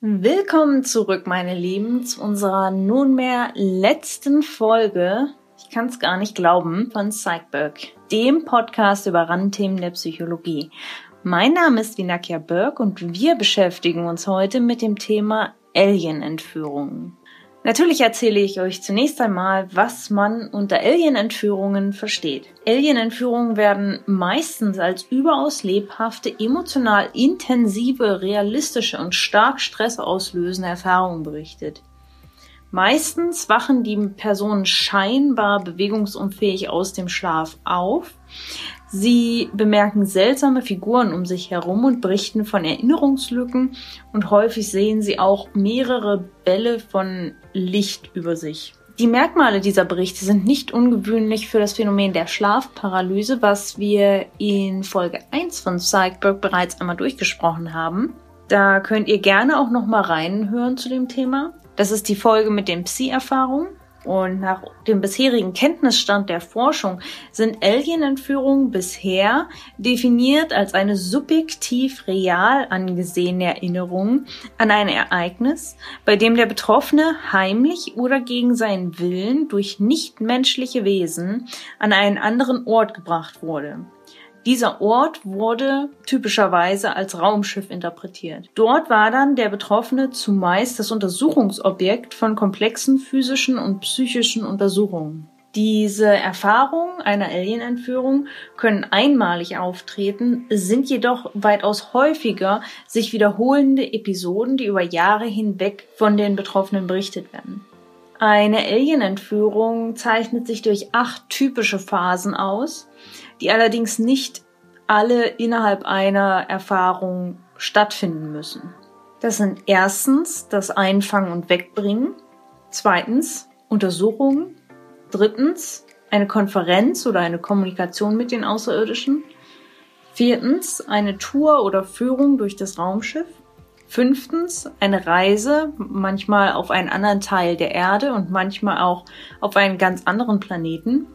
Willkommen zurück, meine Lieben, zu unserer nunmehr letzten Folge, ich kann es gar nicht glauben, von Psychberg, dem Podcast über Randthemen der Psychologie. Mein Name ist Vinakia Berg und wir beschäftigen uns heute mit dem Thema Alien-Entführungen. Natürlich erzähle ich euch zunächst einmal, was man unter Alien-Entführungen versteht. Alien-Entführungen werden meistens als überaus lebhafte, emotional intensive, realistische und stark stressauslösende Erfahrungen berichtet. Meistens wachen die Personen scheinbar bewegungsunfähig aus dem Schlaf auf, Sie bemerken seltsame Figuren um sich herum und berichten von Erinnerungslücken und häufig sehen sie auch mehrere Bälle von Licht über sich. Die Merkmale dieser Berichte sind nicht ungewöhnlich für das Phänomen der Schlafparalyse, was wir in Folge 1 von Psychberg bereits einmal durchgesprochen haben. Da könnt ihr gerne auch noch mal reinhören zu dem Thema. Das ist die Folge mit den Psi-Erfahrungen. Und nach dem bisherigen Kenntnisstand der Forschung sind Alien-Entführungen bisher definiert als eine subjektiv real angesehene Erinnerung an ein Ereignis, bei dem der Betroffene heimlich oder gegen seinen Willen durch nichtmenschliche Wesen an einen anderen Ort gebracht wurde. Dieser Ort wurde typischerweise als Raumschiff interpretiert. Dort war dann der Betroffene zumeist das Untersuchungsobjekt von komplexen physischen und psychischen Untersuchungen. Diese Erfahrungen einer Alien-Entführung können einmalig auftreten, sind jedoch weitaus häufiger sich wiederholende Episoden, die über Jahre hinweg von den Betroffenen berichtet werden. Eine Alien-Entführung zeichnet sich durch acht typische Phasen aus, die allerdings nicht alle innerhalb einer Erfahrung stattfinden müssen. Das sind erstens das Einfangen und Wegbringen, zweitens Untersuchungen, drittens eine Konferenz oder eine Kommunikation mit den Außerirdischen, viertens eine Tour oder Führung durch das Raumschiff, fünftens eine Reise, manchmal auf einen anderen Teil der Erde und manchmal auch auf einen ganz anderen Planeten,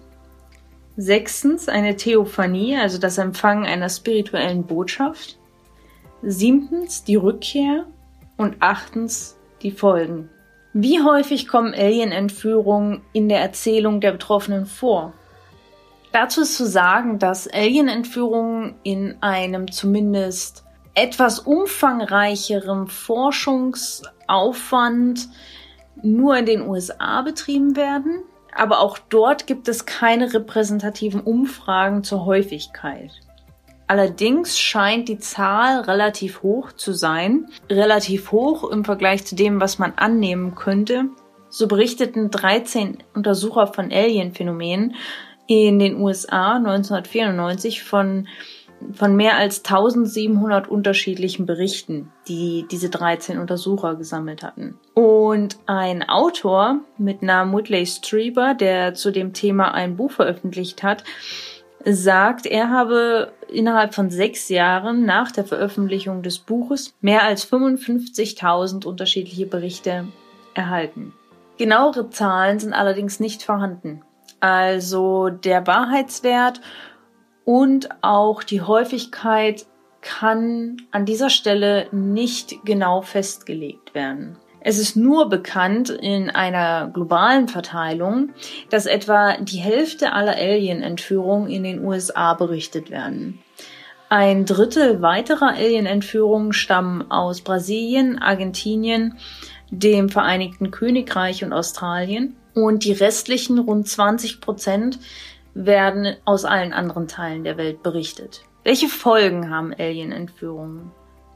Sechstens eine Theophanie, also das Empfangen einer spirituellen Botschaft. Siebtens die Rückkehr und achtens die Folgen. Wie häufig kommen Alien-Entführungen in der Erzählung der Betroffenen vor? Dazu ist zu sagen, dass Alien-Entführungen in einem zumindest etwas umfangreicherem Forschungsaufwand nur in den USA betrieben werden aber auch dort gibt es keine repräsentativen Umfragen zur Häufigkeit. Allerdings scheint die Zahl relativ hoch zu sein, relativ hoch im Vergleich zu dem, was man annehmen könnte. So berichteten 13 Untersucher von Alien-Phänomenen in den USA 1994 von von mehr als 1700 unterschiedlichen Berichten, die diese 13 Untersucher gesammelt hatten. Und ein Autor mit Namen Whitley Strieber, der zu dem Thema ein Buch veröffentlicht hat, sagt, er habe innerhalb von sechs Jahren nach der Veröffentlichung des Buches mehr als 55.000 unterschiedliche Berichte erhalten. Genauere Zahlen sind allerdings nicht vorhanden. Also der Wahrheitswert und auch die Häufigkeit kann an dieser Stelle nicht genau festgelegt werden. Es ist nur bekannt in einer globalen Verteilung, dass etwa die Hälfte aller Alien-Entführungen in den USA berichtet werden. Ein Drittel weiterer Alien-Entführungen stammen aus Brasilien, Argentinien, dem Vereinigten Königreich und Australien und die restlichen rund 20 Prozent werden aus allen anderen Teilen der Welt berichtet. Welche Folgen haben Alien-Entführungen?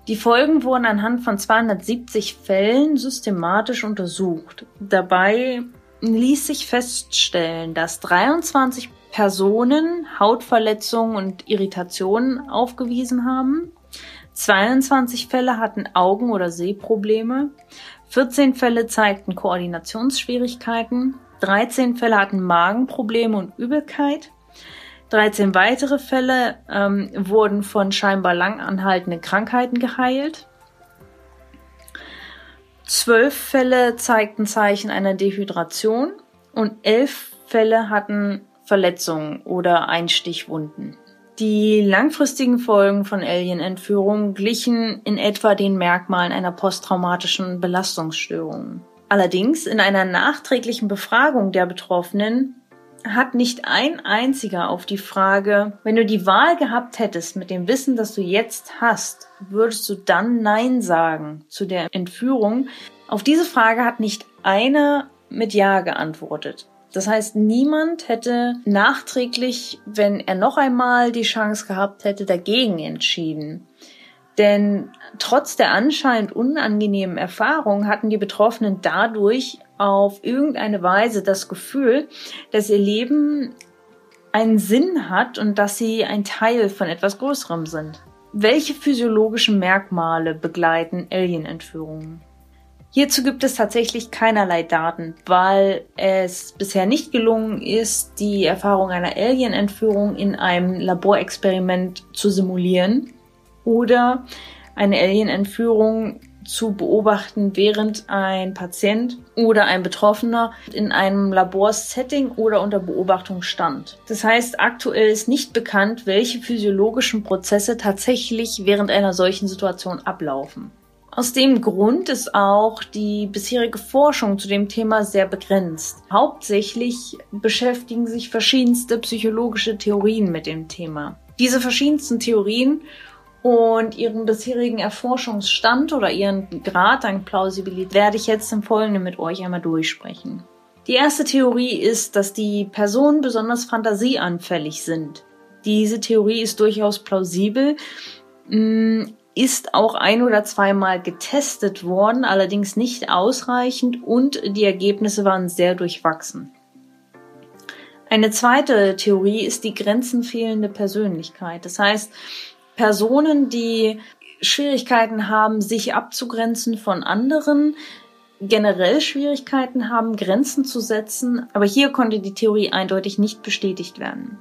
Die Folgen wurden anhand von 270 Fällen systematisch untersucht. Dabei ließ sich feststellen, dass 23 Personen Hautverletzungen und Irritationen aufgewiesen haben. 22 Fälle hatten Augen- oder Sehprobleme. 14 Fälle zeigten Koordinationsschwierigkeiten. 13 Fälle hatten Magenprobleme und Übelkeit. 13 weitere Fälle ähm, wurden von scheinbar lang anhaltenden Krankheiten geheilt. Zwölf Fälle zeigten Zeichen einer Dehydration und elf Fälle hatten Verletzungen oder Einstichwunden. Die langfristigen Folgen von Alien-Entführungen glichen in etwa den Merkmalen einer posttraumatischen Belastungsstörung. Allerdings in einer nachträglichen Befragung der Betroffenen hat nicht ein einziger auf die Frage, wenn du die Wahl gehabt hättest mit dem Wissen, das du jetzt hast, würdest du dann Nein sagen zu der Entführung? Auf diese Frage hat nicht einer mit Ja geantwortet. Das heißt, niemand hätte nachträglich, wenn er noch einmal die Chance gehabt hätte, dagegen entschieden. Denn trotz der anscheinend unangenehmen Erfahrung hatten die Betroffenen dadurch auf irgendeine Weise das Gefühl, dass ihr Leben einen Sinn hat und dass sie ein Teil von etwas Größerem sind. Welche physiologischen Merkmale begleiten Alien-Entführungen? Hierzu gibt es tatsächlich keinerlei Daten, weil es bisher nicht gelungen ist, die Erfahrung einer Alien-Entführung in einem Laborexperiment zu simulieren oder eine Alien-Entführung zu beobachten, während ein Patient oder ein Betroffener in einem Laborsetting oder unter Beobachtung stand. Das heißt, aktuell ist nicht bekannt, welche physiologischen Prozesse tatsächlich während einer solchen Situation ablaufen. Aus dem Grund ist auch die bisherige Forschung zu dem Thema sehr begrenzt. Hauptsächlich beschäftigen sich verschiedenste psychologische Theorien mit dem Thema. Diese verschiedensten Theorien und ihren bisherigen Erforschungsstand oder ihren Grad an Plausibilität werde ich jetzt im Folgenden mit euch einmal durchsprechen. Die erste Theorie ist, dass die Personen besonders fantasieanfällig sind. Diese Theorie ist durchaus plausibel, mm, ist auch ein oder zweimal getestet worden, allerdings nicht ausreichend und die Ergebnisse waren sehr durchwachsen. Eine zweite Theorie ist die grenzenfehlende Persönlichkeit. Das heißt, Personen, die Schwierigkeiten haben, sich abzugrenzen von anderen, generell Schwierigkeiten haben, Grenzen zu setzen, aber hier konnte die Theorie eindeutig nicht bestätigt werden.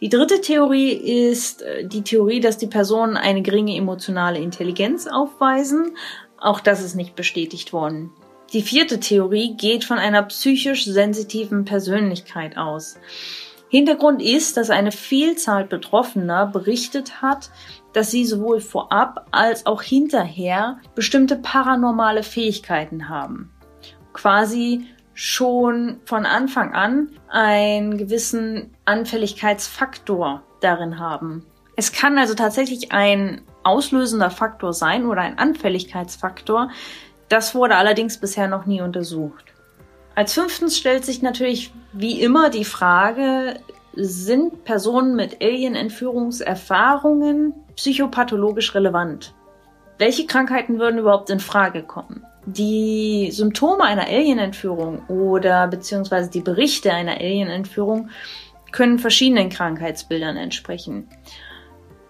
Die dritte Theorie ist äh, die Theorie, dass die Personen eine geringe emotionale Intelligenz aufweisen. Auch das ist nicht bestätigt worden. Die vierte Theorie geht von einer psychisch sensitiven Persönlichkeit aus. Hintergrund ist, dass eine Vielzahl Betroffener berichtet hat, dass sie sowohl vorab als auch hinterher bestimmte paranormale Fähigkeiten haben. Quasi schon von Anfang an einen gewissen Anfälligkeitsfaktor darin haben. Es kann also tatsächlich ein auslösender Faktor sein oder ein Anfälligkeitsfaktor. Das wurde allerdings bisher noch nie untersucht. Als fünftens stellt sich natürlich wie immer die Frage, sind Personen mit Alien-Entführungserfahrungen psychopathologisch relevant? Welche Krankheiten würden überhaupt in Frage kommen? Die Symptome einer Alien-Entführung oder beziehungsweise die Berichte einer Alien-Entführung können verschiedenen Krankheitsbildern entsprechen.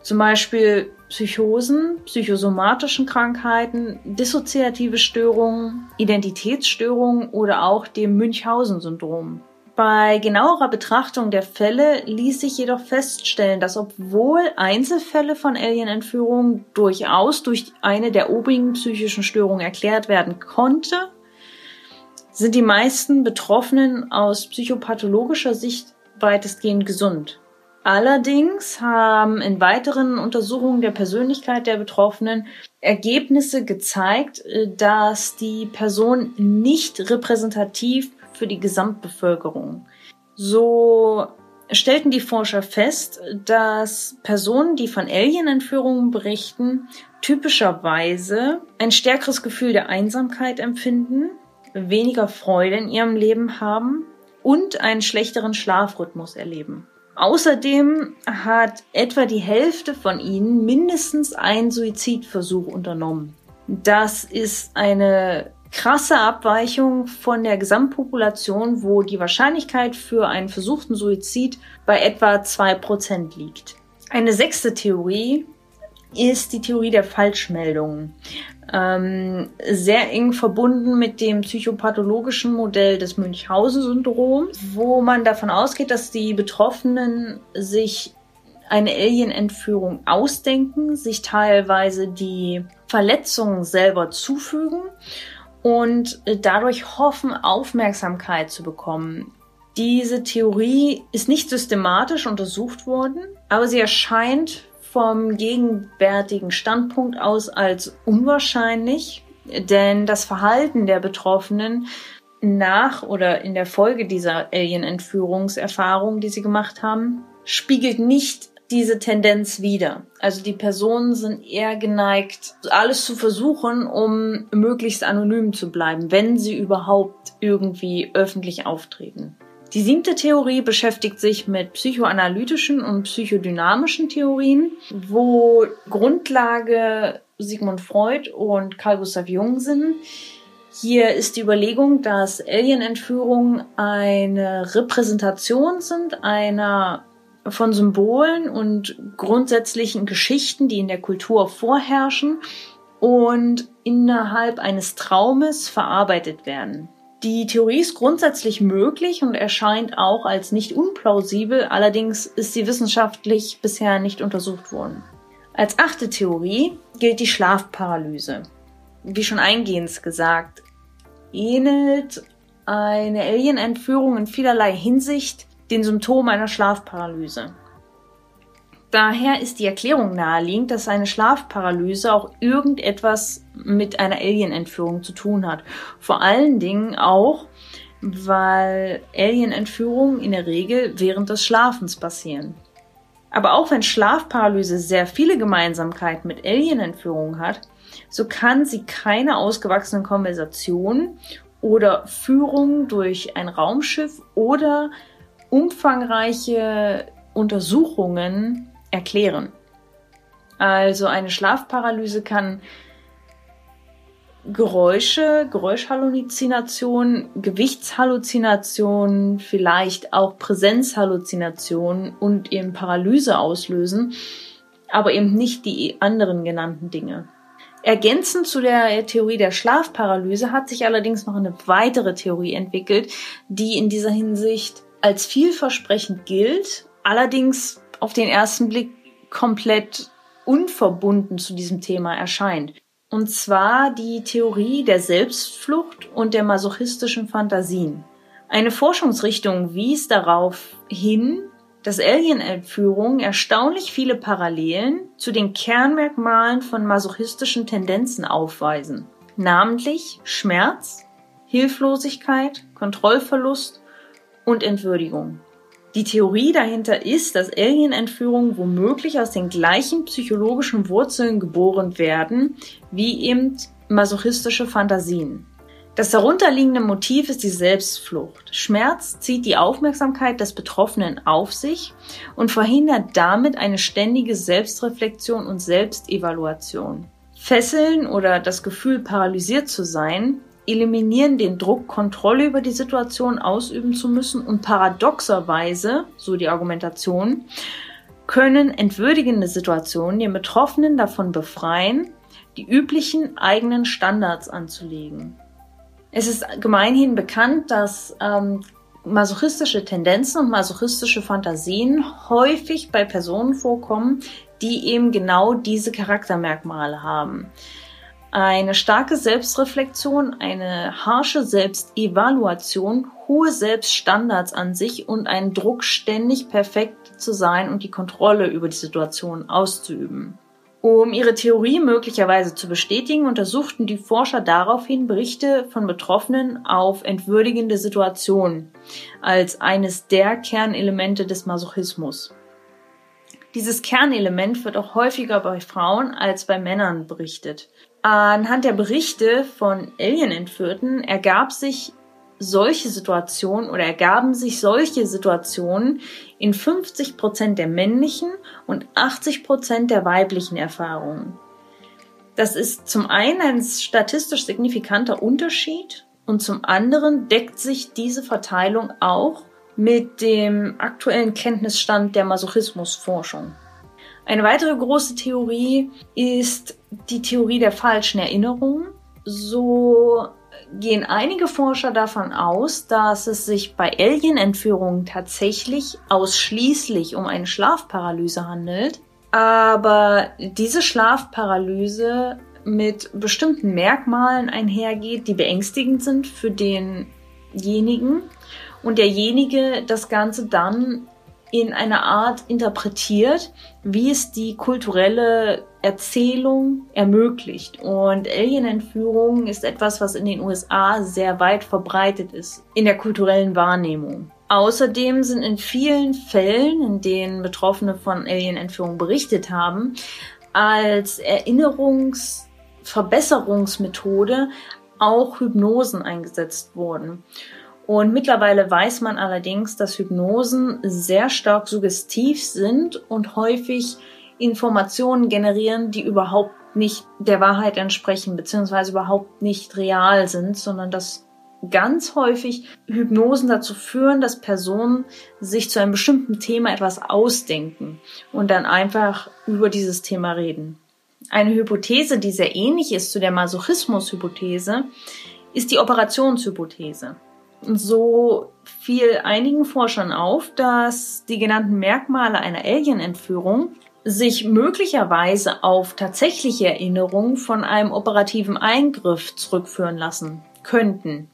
Zum Beispiel Psychosen, psychosomatischen Krankheiten, dissoziative Störungen, Identitätsstörungen oder auch dem Münchhausen-Syndrom. Bei genauerer Betrachtung der Fälle ließ sich jedoch feststellen, dass obwohl Einzelfälle von Alien-Entführungen durchaus durch eine der obigen psychischen Störungen erklärt werden konnte, sind die meisten Betroffenen aus psychopathologischer Sicht weitestgehend gesund. Allerdings haben in weiteren Untersuchungen der Persönlichkeit der Betroffenen Ergebnisse gezeigt, dass die Person nicht repräsentativ für die Gesamtbevölkerung. So stellten die Forscher fest, dass Personen, die von Alien-Entführungen berichten, typischerweise ein stärkeres Gefühl der Einsamkeit empfinden, weniger Freude in ihrem Leben haben und einen schlechteren Schlafrhythmus erleben. Außerdem hat etwa die Hälfte von ihnen mindestens einen Suizidversuch unternommen. Das ist eine krasse Abweichung von der Gesamtpopulation, wo die Wahrscheinlichkeit für einen versuchten Suizid bei etwa zwei Prozent liegt. Eine sechste Theorie ist die Theorie der Falschmeldungen. Ähm, sehr eng verbunden mit dem psychopathologischen Modell des Münchhausen-Syndroms, wo man davon ausgeht, dass die Betroffenen sich eine Alien-Entführung ausdenken, sich teilweise die Verletzungen selber zufügen und dadurch hoffen, Aufmerksamkeit zu bekommen. Diese Theorie ist nicht systematisch untersucht worden, aber sie erscheint vom gegenwärtigen Standpunkt aus als unwahrscheinlich, denn das Verhalten der Betroffenen nach oder in der Folge dieser Alien-Entführungserfahrung, die sie gemacht haben, spiegelt nicht diese Tendenz wider. Also die Personen sind eher geneigt, alles zu versuchen, um möglichst anonym zu bleiben, wenn sie überhaupt irgendwie öffentlich auftreten. Die siebte Theorie beschäftigt sich mit psychoanalytischen und psychodynamischen Theorien, wo Grundlage Sigmund Freud und Carl Gustav Jung sind. Hier ist die Überlegung, dass Alien-Entführungen eine Repräsentation sind einer von Symbolen und grundsätzlichen Geschichten, die in der Kultur vorherrschen und innerhalb eines Traumes verarbeitet werden. Die Theorie ist grundsätzlich möglich und erscheint auch als nicht unplausibel, allerdings ist sie wissenschaftlich bisher nicht untersucht worden. Als achte Theorie gilt die Schlafparalyse. Wie schon eingehend gesagt, ähnelt eine Alien-Entführung in vielerlei Hinsicht den Symptomen einer Schlafparalyse. Daher ist die Erklärung naheliegend, dass eine Schlafparalyse auch irgendetwas mit einer Alien-Entführung zu tun hat. Vor allen Dingen auch, weil Alien-Entführungen in der Regel während des Schlafens passieren. Aber auch wenn Schlafparalyse sehr viele Gemeinsamkeiten mit Alien-Entführungen hat, so kann sie keine ausgewachsenen Konversationen oder Führung durch ein Raumschiff oder umfangreiche Untersuchungen erklären. Also eine Schlafparalyse kann Geräusche, Geräuschhalluzinationen, Gewichtshalluzinationen, vielleicht auch Präsenzhalluzinationen und eben Paralyse auslösen, aber eben nicht die anderen genannten Dinge. Ergänzend zu der Theorie der Schlafparalyse hat sich allerdings noch eine weitere Theorie entwickelt, die in dieser Hinsicht als vielversprechend gilt, allerdings auf den ersten Blick komplett unverbunden zu diesem Thema erscheint. Und zwar die Theorie der Selbstflucht und der masochistischen Fantasien. Eine Forschungsrichtung wies darauf hin, dass Alien-Entführungen erstaunlich viele Parallelen zu den Kernmerkmalen von masochistischen Tendenzen aufweisen, namentlich Schmerz, Hilflosigkeit, Kontrollverlust und Entwürdigung. Die Theorie dahinter ist, dass Alien-Entführungen womöglich aus den gleichen psychologischen Wurzeln geboren werden wie eben masochistische Fantasien. Das darunterliegende Motiv ist die Selbstflucht. Schmerz zieht die Aufmerksamkeit des Betroffenen auf sich und verhindert damit eine ständige Selbstreflexion und Selbstevaluation. Fesseln oder das Gefühl, paralysiert zu sein, eliminieren den Druck, Kontrolle über die Situation ausüben zu müssen und paradoxerweise, so die Argumentation, können entwürdigende Situationen den Betroffenen davon befreien, die üblichen eigenen Standards anzulegen. Es ist gemeinhin bekannt, dass ähm, masochistische Tendenzen und masochistische Fantasien häufig bei Personen vorkommen, die eben genau diese Charaktermerkmale haben. Eine starke Selbstreflexion, eine harsche Selbstevaluation, hohe Selbststandards an sich und ein Druck, ständig perfekt zu sein und die Kontrolle über die Situation auszuüben. Um ihre Theorie möglicherweise zu bestätigen, untersuchten die Forscher daraufhin Berichte von Betroffenen auf entwürdigende Situationen als eines der Kernelemente des Masochismus. Dieses Kernelement wird auch häufiger bei Frauen als bei Männern berichtet. Anhand der Berichte von Alien-Entführten ergab sich solche Situationen oder ergaben sich solche Situationen in 50 Prozent der männlichen und 80 Prozent der weiblichen Erfahrungen. Das ist zum einen ein statistisch signifikanter Unterschied und zum anderen deckt sich diese Verteilung auch mit dem aktuellen Kenntnisstand der Masochismusforschung. Eine weitere große Theorie ist die Theorie der falschen Erinnerungen. So gehen einige Forscher davon aus, dass es sich bei Alien-Entführungen tatsächlich ausschließlich um eine Schlafparalyse handelt, aber diese Schlafparalyse mit bestimmten Merkmalen einhergeht, die beängstigend sind für denjenigen und derjenige das Ganze dann in einer Art interpretiert, wie es die kulturelle Erzählung ermöglicht. Und Alien-Entführung ist etwas, was in den USA sehr weit verbreitet ist in der kulturellen Wahrnehmung. Außerdem sind in vielen Fällen, in denen Betroffene von Alien-Entführung berichtet haben, als Erinnerungsverbesserungsmethode auch Hypnosen eingesetzt worden. Und mittlerweile weiß man allerdings, dass Hypnosen sehr stark suggestiv sind und häufig Informationen generieren, die überhaupt nicht der Wahrheit entsprechen, beziehungsweise überhaupt nicht real sind, sondern dass ganz häufig Hypnosen dazu führen, dass Personen sich zu einem bestimmten Thema etwas ausdenken und dann einfach über dieses Thema reden. Eine Hypothese, die sehr ähnlich ist zu der Masochismus-Hypothese, ist die Operationshypothese. So fiel einigen Forschern auf, dass die genannten Merkmale einer Alien-Entführung sich möglicherweise auf tatsächliche Erinnerungen von einem operativen Eingriff zurückführen lassen könnten.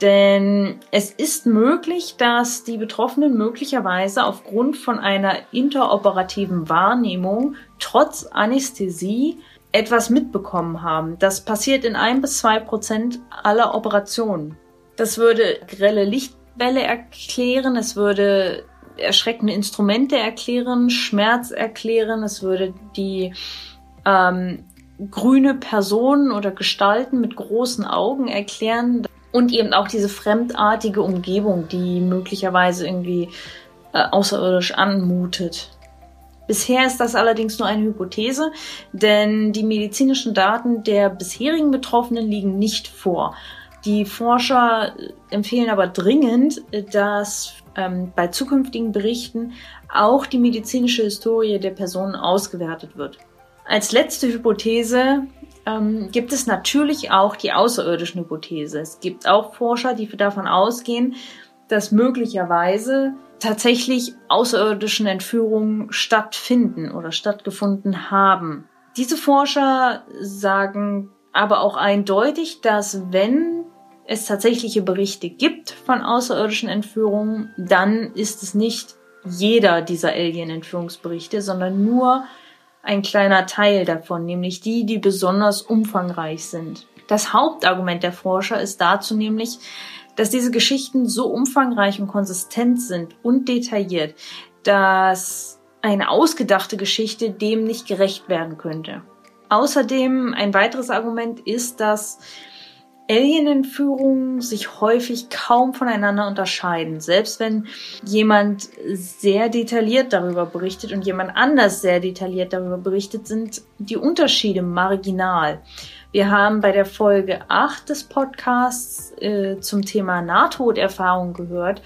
Denn es ist möglich, dass die Betroffenen möglicherweise aufgrund von einer interoperativen Wahrnehmung trotz Anästhesie etwas mitbekommen haben. Das passiert in ein bis zwei Prozent aller Operationen. Das würde grelle Lichtbälle erklären, es würde erschreckende Instrumente erklären, Schmerz erklären, es würde die ähm, grüne Personen oder Gestalten mit großen Augen erklären und eben auch diese fremdartige Umgebung, die möglicherweise irgendwie äh, außerirdisch anmutet. Bisher ist das allerdings nur eine Hypothese, denn die medizinischen Daten der bisherigen Betroffenen liegen nicht vor. Die Forscher empfehlen aber dringend, dass ähm, bei zukünftigen Berichten auch die medizinische Historie der Personen ausgewertet wird. Als letzte Hypothese ähm, gibt es natürlich auch die außerirdischen Hypothese. Es gibt auch Forscher, die davon ausgehen, dass möglicherweise tatsächlich außerirdischen Entführungen stattfinden oder stattgefunden haben. Diese Forscher sagen aber auch eindeutig, dass wenn es tatsächliche Berichte gibt von außerirdischen Entführungen, dann ist es nicht jeder dieser Alien-Entführungsberichte, sondern nur ein kleiner Teil davon, nämlich die, die besonders umfangreich sind. Das Hauptargument der Forscher ist dazu nämlich, dass diese Geschichten so umfangreich und konsistent sind und detailliert, dass eine ausgedachte Geschichte dem nicht gerecht werden könnte. Außerdem ein weiteres Argument ist, dass Alien-Entführungen sich häufig kaum voneinander unterscheiden. Selbst wenn jemand sehr detailliert darüber berichtet und jemand anders sehr detailliert darüber berichtet, sind die Unterschiede marginal. Wir haben bei der Folge 8 des Podcasts äh, zum Thema Nahtoderfahrung gehört,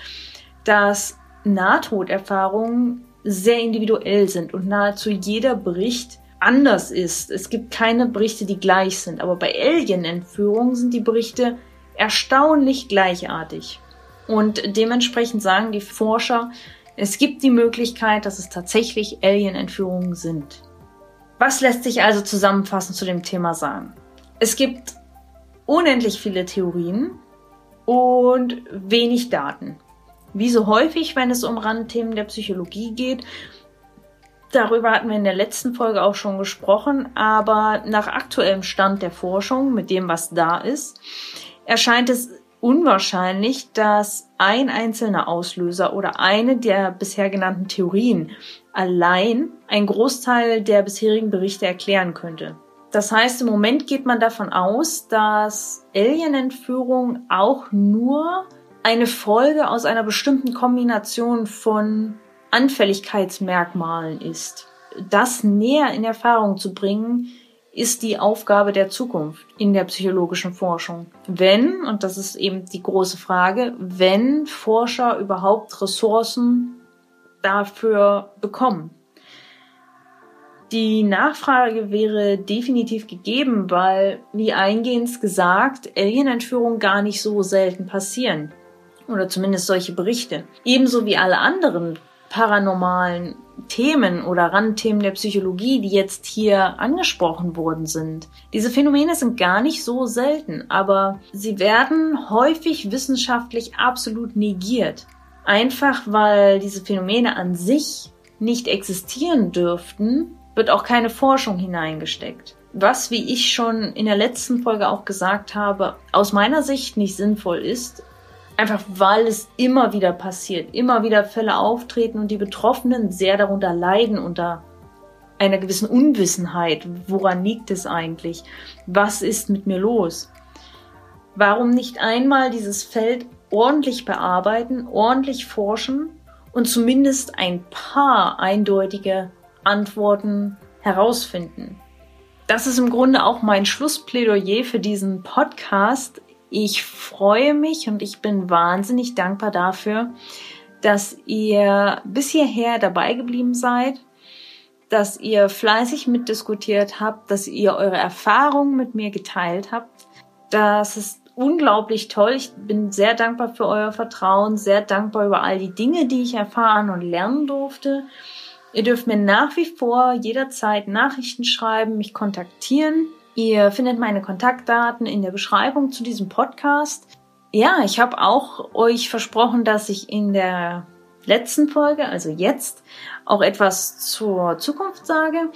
dass Nahtoderfahrungen sehr individuell sind und nahezu jeder Bericht anders ist. Es gibt keine Berichte, die gleich sind. Aber bei Alien-Entführungen sind die Berichte erstaunlich gleichartig. Und dementsprechend sagen die Forscher, es gibt die Möglichkeit, dass es tatsächlich Alien-Entführungen sind. Was lässt sich also zusammenfassend zu dem Thema sagen? Es gibt unendlich viele Theorien und wenig Daten. Wie so häufig, wenn es um Randthemen der Psychologie geht, Darüber hatten wir in der letzten Folge auch schon gesprochen, aber nach aktuellem Stand der Forschung, mit dem, was da ist, erscheint es unwahrscheinlich, dass ein einzelner Auslöser oder eine der bisher genannten Theorien allein einen Großteil der bisherigen Berichte erklären könnte. Das heißt, im Moment geht man davon aus, dass Alien-Entführung auch nur eine Folge aus einer bestimmten Kombination von Anfälligkeitsmerkmalen ist. Das näher in Erfahrung zu bringen, ist die Aufgabe der Zukunft in der psychologischen Forschung. Wenn, und das ist eben die große Frage, wenn Forscher überhaupt Ressourcen dafür bekommen. Die Nachfrage wäre definitiv gegeben, weil, wie eingehend gesagt, Alien-Entführungen gar nicht so selten passieren. Oder zumindest solche Berichte. Ebenso wie alle anderen paranormalen Themen oder Randthemen der Psychologie, die jetzt hier angesprochen worden sind. Diese Phänomene sind gar nicht so selten, aber sie werden häufig wissenschaftlich absolut negiert. Einfach weil diese Phänomene an sich nicht existieren dürften, wird auch keine Forschung hineingesteckt. Was, wie ich schon in der letzten Folge auch gesagt habe, aus meiner Sicht nicht sinnvoll ist, Einfach weil es immer wieder passiert, immer wieder Fälle auftreten und die Betroffenen sehr darunter leiden, unter einer gewissen Unwissenheit. Woran liegt es eigentlich? Was ist mit mir los? Warum nicht einmal dieses Feld ordentlich bearbeiten, ordentlich forschen und zumindest ein paar eindeutige Antworten herausfinden? Das ist im Grunde auch mein Schlussplädoyer für diesen Podcast. Ich freue mich und ich bin wahnsinnig dankbar dafür, dass ihr bis hierher dabei geblieben seid, dass ihr fleißig mitdiskutiert habt, dass ihr eure Erfahrungen mit mir geteilt habt. Das ist unglaublich toll. Ich bin sehr dankbar für euer Vertrauen, sehr dankbar über all die Dinge, die ich erfahren und lernen durfte. Ihr dürft mir nach wie vor jederzeit Nachrichten schreiben, mich kontaktieren. Ihr findet meine Kontaktdaten in der Beschreibung zu diesem Podcast. Ja, ich habe auch euch versprochen, dass ich in der letzten Folge, also jetzt, auch etwas zur Zukunft sage.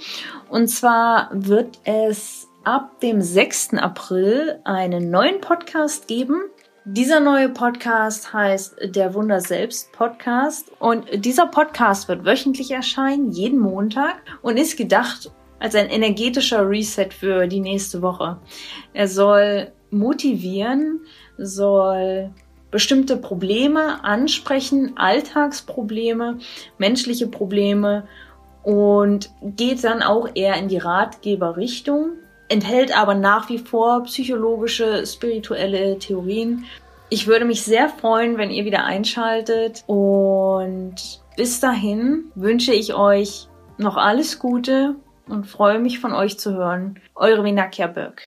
Und zwar wird es ab dem 6. April einen neuen Podcast geben. Dieser neue Podcast heißt Der Wunder selbst Podcast und dieser Podcast wird wöchentlich erscheinen, jeden Montag und ist gedacht, als ein energetischer Reset für die nächste Woche. Er soll motivieren, soll bestimmte Probleme ansprechen, Alltagsprobleme, menschliche Probleme und geht dann auch eher in die Ratgeberrichtung, enthält aber nach wie vor psychologische, spirituelle Theorien. Ich würde mich sehr freuen, wenn ihr wieder einschaltet und bis dahin wünsche ich euch noch alles Gute und freue mich von euch zu hören. Eure Vinakia Birk.